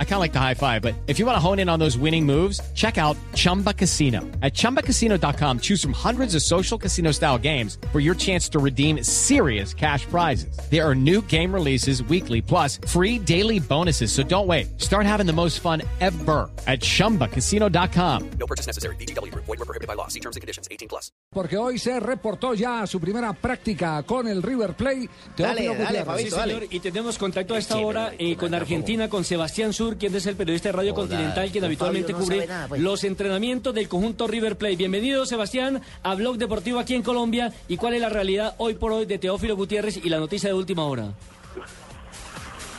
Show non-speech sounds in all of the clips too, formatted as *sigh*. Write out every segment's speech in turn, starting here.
I kind of like the high five, but if you want to hone in on those winning moves, check out Chumba Casino. At chumbacasino.com, choose from hundreds of social casino style games for your chance to redeem serious cash prizes. There are new game releases weekly, plus free daily bonuses. So don't wait. Start having the most fun ever at chumbacasino.com. No purchase necessary. BGW. Void were prohibited by law. See terms and conditions. 18 plus. Porque hoy se reportó ya su primera práctica con el River Plate. Dale, dale, Gutiérrez. Fabito, Sí, dale. señor, y tenemos contacto a esta hora eh, con Argentina, con Sebastián Sur, quien es el periodista de Radio Continental, quien don habitualmente no cubre nada, pues. los entrenamientos del conjunto River Plate. Bienvenido, Sebastián, a Blog Deportivo aquí en Colombia. ¿Y cuál es la realidad hoy por hoy de Teófilo Gutiérrez y la noticia de última hora?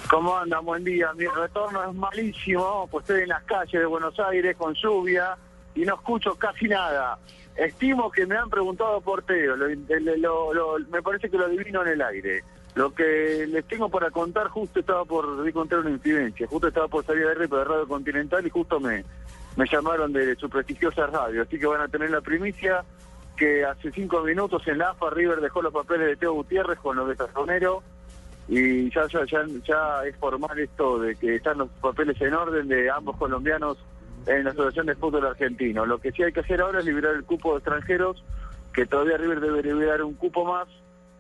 ¿Cómo andan? Buen día. Mi retorno es malísimo, pues estoy en las calles de Buenos Aires con lluvia y no escucho casi nada. Estimo que me han preguntado por Teo, lo- me parece que lo adivino en el aire. Lo que les tengo para contar, justo estaba por di contar una incidencia, justo estaba por salir de RP de Radio Continental y justo me, me llamaron de su prestigiosa radio, así que van a tener la primicia que hace cinco minutos en la AFA River dejó los papeles de Teo Gutiérrez con los de Sazonero y ya, ya, ya es formal esto de que están los papeles en orden de ambos colombianos en la Asociación de Fútbol Argentino. Lo que sí hay que hacer ahora es liberar el cupo de extranjeros, que todavía River debe liberar un cupo más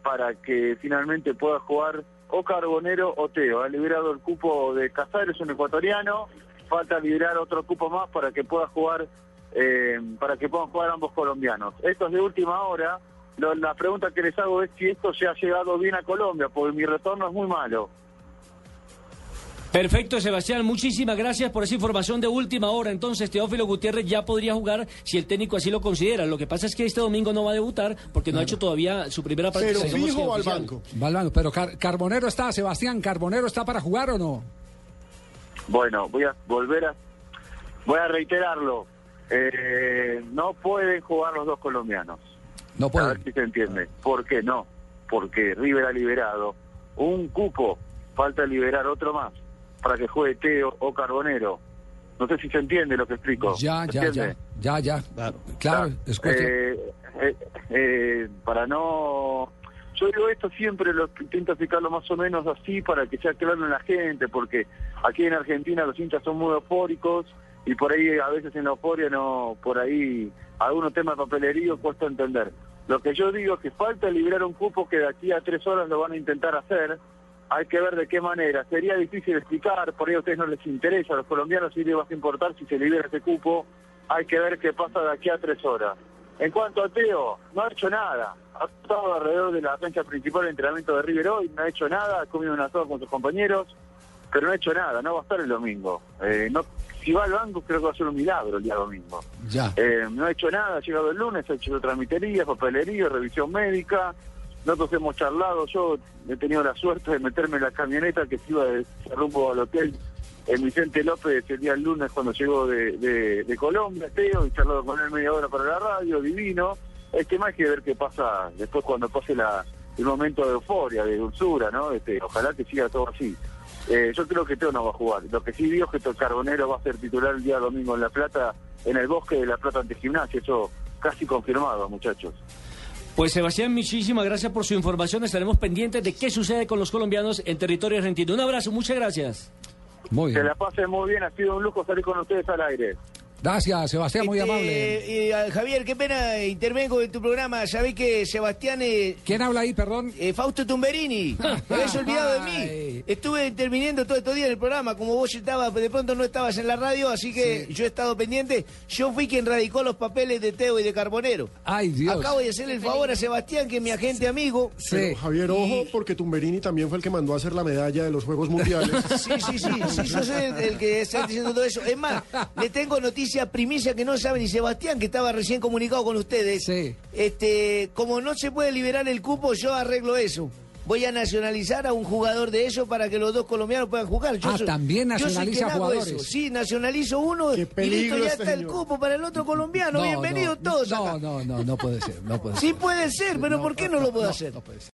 para que finalmente pueda jugar o Carbonero o Teo. Ha liberado el cupo de Casares, un ecuatoriano, falta liberar otro cupo más para que pueda jugar, eh, para que puedan jugar ambos colombianos. Esto es de última hora. Lo- la pregunta que les hago es si esto se ha llegado bien a Colombia, porque mi retorno es muy malo. Perfecto, Sebastián. Muchísimas gracias por esa información de última hora. Entonces, Teófilo Gutiérrez ya podría jugar si el técnico así lo considera. Lo que pasa es que este domingo no va a debutar porque no ha hecho todavía su primera práctica. Pero fijo al oficial. banco. Va al banco. Pero Car- Carbonero está, Sebastián, ¿Carbonero está para jugar o no? Bueno, voy a volver a voy a reiterarlo. Eh, no pueden jugar los dos colombianos. No A puede. ver si se entiende. ¿Por qué no? Porque River ha liberado un cupo, falta liberar otro más para que juegue Teo o Carbonero. No sé si se entiende lo que explico. Ya, ¿Se ya, ya. Ya, ya. Claro, es cuestión. Eh, eh, eh, para no... Yo digo esto siempre, lo intento explicarlo más o menos así para que sea claro en la gente, porque aquí en Argentina los hinchas son muy eufóricos y por ahí a veces en la euforia no, por ahí algunos temas de papelería cuesta entender. Lo que yo digo es que falta liberar un cupo que de aquí a tres horas lo van a intentar hacer, hay que ver de qué manera. Sería difícil explicar, por ahí a ustedes no les interesa, a los colombianos sí les va a importar si se libera ese cupo, hay que ver qué pasa de aquí a tres horas. En cuanto a Teo, no ha hecho nada. Ha estado alrededor de la cancha principal de entrenamiento de River hoy, no ha hecho nada, ha comido un asado con sus compañeros, pero no ha hecho nada, no va a estar el domingo. Eh, no, si va al banco creo que va a ser un milagro el día domingo. Ya. Eh, no ha hecho nada, ha llegado el lunes, ha hecho tramitería, papelería, revisión médica. Nosotros hemos charlado, yo he tenido la suerte de meterme en la camioneta que se iba de rumbo al hotel en Vicente López el día lunes cuando llegó de, Colombia, Teo, y charlado con él media hora para la radio, divino. Es que más que ver qué pasa después cuando pase la, el momento de euforia, de dulzura, ¿no? Este, ojalá que siga todo así. Eh, yo creo que Teo no va a jugar. Lo que sí digo es que Teo Carbonero va a ser titular el día domingo en La Plata, en el bosque de La Plata ante Gimnasia. Eso casi confirmado, muchachos. Pues Sebastián, muchísimas gracias por su información. Estaremos pendientes de qué sucede con los colombianos en territorio argentino. Un abrazo, muchas gracias. Muy Que bien. la pasen muy bien, ha sido un lujo salir con ustedes al aire. Gracias, Sebastián, muy Este, amable. eh, Javier, qué pena, intervengo en tu programa. Sabés que Sebastián... eh, ¿Quién habla ahí, perdón? eh, Fausto Tumberini, *laughs* te habías olvidado de mí. Estuve interviniendo todo estos días en el programa, como vos estabas, de pronto no estabas en la radio, así que yo he estado pendiente. Yo fui quien radicó los papeles de Teo y de Carbonero. Ay, Dios. Acabo de hacerle el favor a Sebastián, que es mi agente amigo. Sí. Pero, Javier, ojo, porque Tumberini también fue el que mandó a hacer la medalla de los Juegos Mundiales. *laughs* Sí, sí, sí, sí, yo soy el, el que está diciendo todo eso. Es más, le tengo noticia primicia que no sabe ni Sebastián, que estaba recién comunicado con ustedes. Sí. Este, como no se puede liberar el cupo, yo arreglo eso. Voy a nacionalizar a un jugador de eso para que los dos colombianos puedan jugar. Yo Ah, soy- también yo nacionaliza hago jugadores. eso. Sí, nacionalizo uno y listo, ya está el cupo para el otro colombiano. Bienvenidos todos no, acá. No, no, no puede ser, no puede ser. Sí puede ser, pero ¿por qué no lo puedo no, hacer? No puede ser.